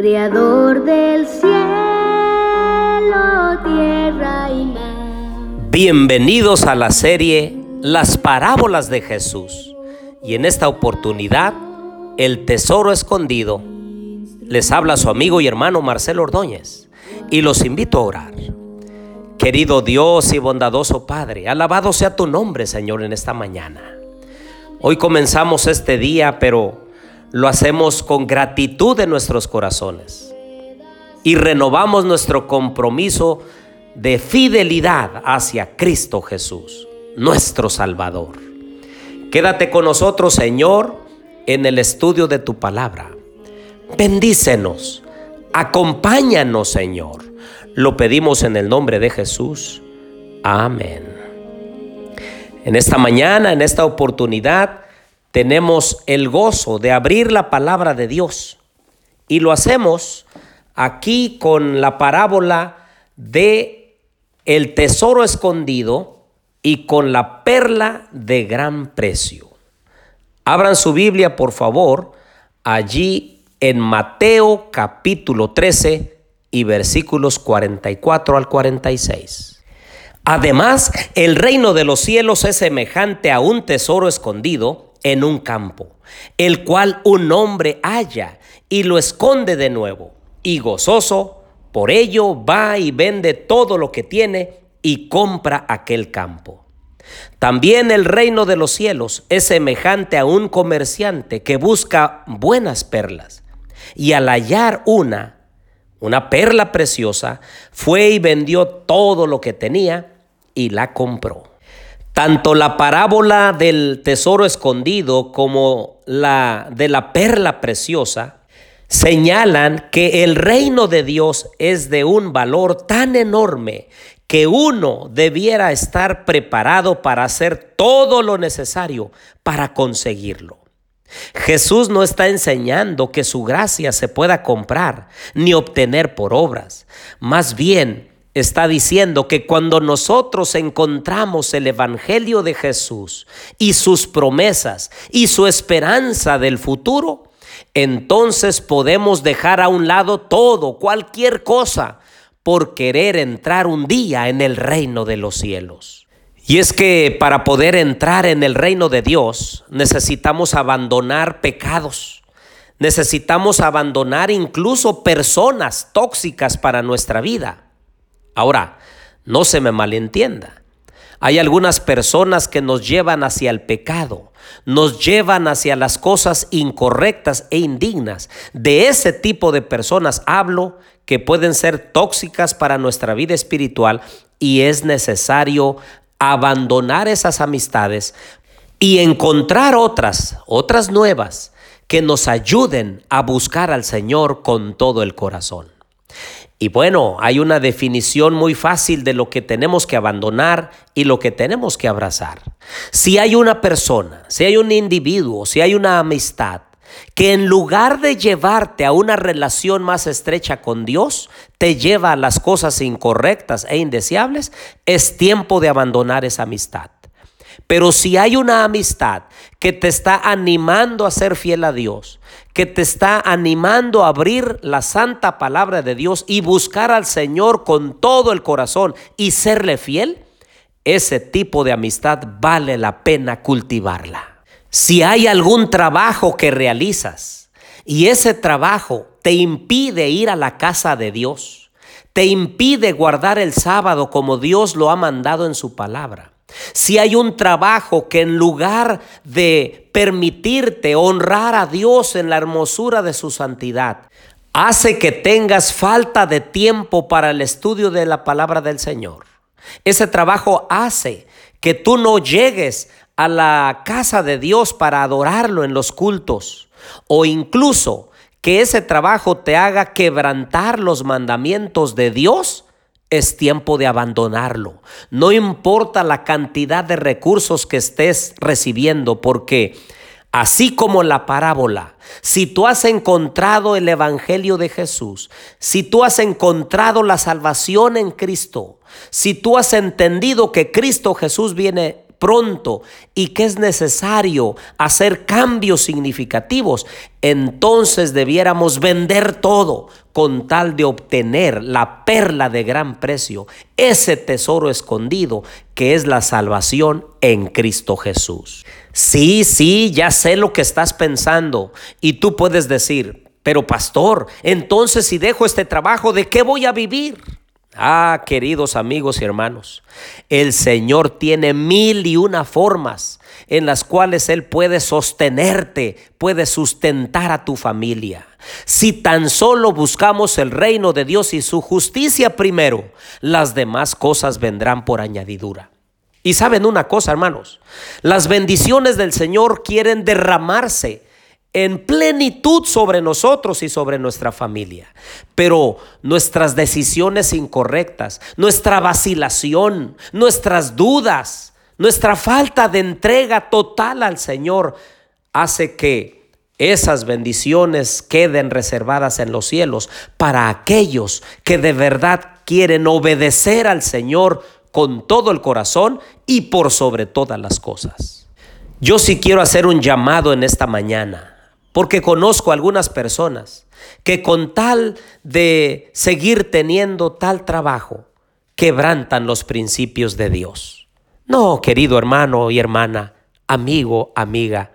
Creador del cielo, tierra y mar. Bienvenidos a la serie Las parábolas de Jesús. Y en esta oportunidad, El tesoro escondido. Les habla su amigo y hermano Marcelo Ordóñez y los invito a orar. Querido Dios y bondadoso Padre, alabado sea tu nombre, Señor, en esta mañana. Hoy comenzamos este día, pero lo hacemos con gratitud en nuestros corazones y renovamos nuestro compromiso de fidelidad hacia Cristo Jesús, nuestro Salvador. Quédate con nosotros, Señor, en el estudio de tu palabra. Bendícenos, acompáñanos, Señor. Lo pedimos en el nombre de Jesús. Amén. En esta mañana, en esta oportunidad, tenemos el gozo de abrir la palabra de Dios. Y lo hacemos aquí con la parábola de el tesoro escondido y con la perla de gran precio. Abran su Biblia, por favor, allí en Mateo capítulo 13 y versículos 44 al 46. Además, el reino de los cielos es semejante a un tesoro escondido en un campo, el cual un hombre halla y lo esconde de nuevo, y gozoso, por ello va y vende todo lo que tiene y compra aquel campo. También el reino de los cielos es semejante a un comerciante que busca buenas perlas, y al hallar una, una perla preciosa, fue y vendió todo lo que tenía y la compró. Tanto la parábola del tesoro escondido como la de la perla preciosa señalan que el reino de Dios es de un valor tan enorme que uno debiera estar preparado para hacer todo lo necesario para conseguirlo. Jesús no está enseñando que su gracia se pueda comprar ni obtener por obras. Más bien, está diciendo que cuando nosotros encontramos el Evangelio de Jesús y sus promesas y su esperanza del futuro, entonces podemos dejar a un lado todo, cualquier cosa, por querer entrar un día en el reino de los cielos. Y es que para poder entrar en el reino de Dios necesitamos abandonar pecados. Necesitamos abandonar incluso personas tóxicas para nuestra vida. Ahora, no se me malentienda. Hay algunas personas que nos llevan hacia el pecado, nos llevan hacia las cosas incorrectas e indignas. De ese tipo de personas hablo que pueden ser tóxicas para nuestra vida espiritual y es necesario abandonar esas amistades y encontrar otras, otras nuevas, que nos ayuden a buscar al Señor con todo el corazón. Y bueno, hay una definición muy fácil de lo que tenemos que abandonar y lo que tenemos que abrazar. Si hay una persona, si hay un individuo, si hay una amistad que en lugar de llevarte a una relación más estrecha con Dios, te lleva a las cosas incorrectas e indeseables, es tiempo de abandonar esa amistad. Pero si hay una amistad que te está animando a ser fiel a Dios, que te está animando a abrir la santa palabra de Dios y buscar al Señor con todo el corazón y serle fiel, ese tipo de amistad vale la pena cultivarla. Si hay algún trabajo que realizas y ese trabajo te impide ir a la casa de Dios, te impide guardar el sábado como Dios lo ha mandado en su palabra, si hay un trabajo que en lugar de permitirte honrar a Dios en la hermosura de su santidad, hace que tengas falta de tiempo para el estudio de la palabra del Señor. Ese trabajo hace que tú no llegues a la casa de Dios para adorarlo en los cultos o incluso que ese trabajo te haga quebrantar los mandamientos de Dios es tiempo de abandonarlo. No importa la cantidad de recursos que estés recibiendo, porque así como la parábola, si tú has encontrado el Evangelio de Jesús, si tú has encontrado la salvación en Cristo, si tú has entendido que Cristo Jesús viene pronto y que es necesario hacer cambios significativos, entonces debiéramos vender todo con tal de obtener la perla de gran precio, ese tesoro escondido que es la salvación en Cristo Jesús. Sí, sí, ya sé lo que estás pensando y tú puedes decir, pero pastor, entonces si dejo este trabajo, ¿de qué voy a vivir? Ah, queridos amigos y hermanos, el Señor tiene mil y una formas en las cuales Él puede sostenerte, puede sustentar a tu familia. Si tan solo buscamos el reino de Dios y su justicia primero, las demás cosas vendrán por añadidura. Y saben una cosa, hermanos, las bendiciones del Señor quieren derramarse en plenitud sobre nosotros y sobre nuestra familia. Pero nuestras decisiones incorrectas, nuestra vacilación, nuestras dudas, nuestra falta de entrega total al Señor hace que esas bendiciones queden reservadas en los cielos para aquellos que de verdad quieren obedecer al Señor con todo el corazón y por sobre todas las cosas. Yo sí quiero hacer un llamado en esta mañana porque conozco algunas personas que con tal de seguir teniendo tal trabajo, quebrantan los principios de Dios. No, querido hermano y hermana, amigo, amiga,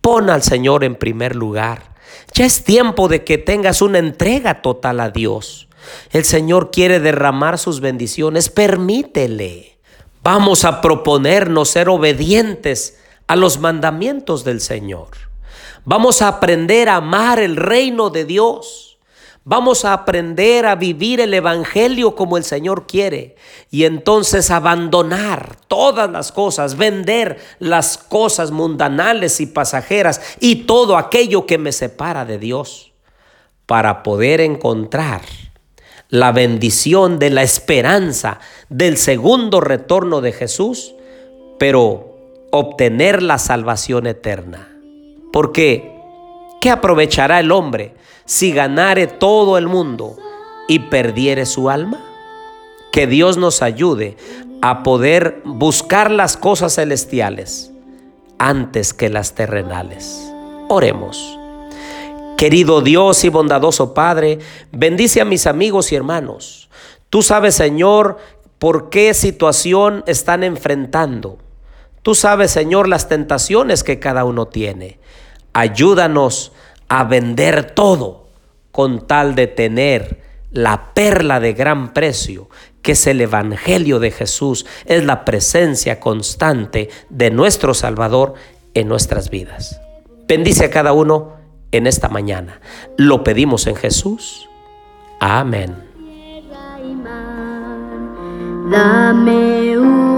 pon al Señor en primer lugar. Ya es tiempo de que tengas una entrega total a Dios. El Señor quiere derramar sus bendiciones, permítele. Vamos a proponernos ser obedientes a los mandamientos del Señor. Vamos a aprender a amar el reino de Dios. Vamos a aprender a vivir el Evangelio como el Señor quiere. Y entonces abandonar todas las cosas, vender las cosas mundanales y pasajeras y todo aquello que me separa de Dios para poder encontrar la bendición de la esperanza del segundo retorno de Jesús, pero obtener la salvación eterna. Porque, ¿qué aprovechará el hombre si ganare todo el mundo y perdiere su alma? Que Dios nos ayude a poder buscar las cosas celestiales antes que las terrenales. Oremos. Querido Dios y bondadoso Padre, bendice a mis amigos y hermanos. Tú sabes, Señor, por qué situación están enfrentando. Tú sabes, Señor, las tentaciones que cada uno tiene. Ayúdanos a vender todo con tal de tener la perla de gran precio, que es el Evangelio de Jesús, es la presencia constante de nuestro Salvador en nuestras vidas. Bendice a cada uno en esta mañana. Lo pedimos en Jesús. Amén. Dame un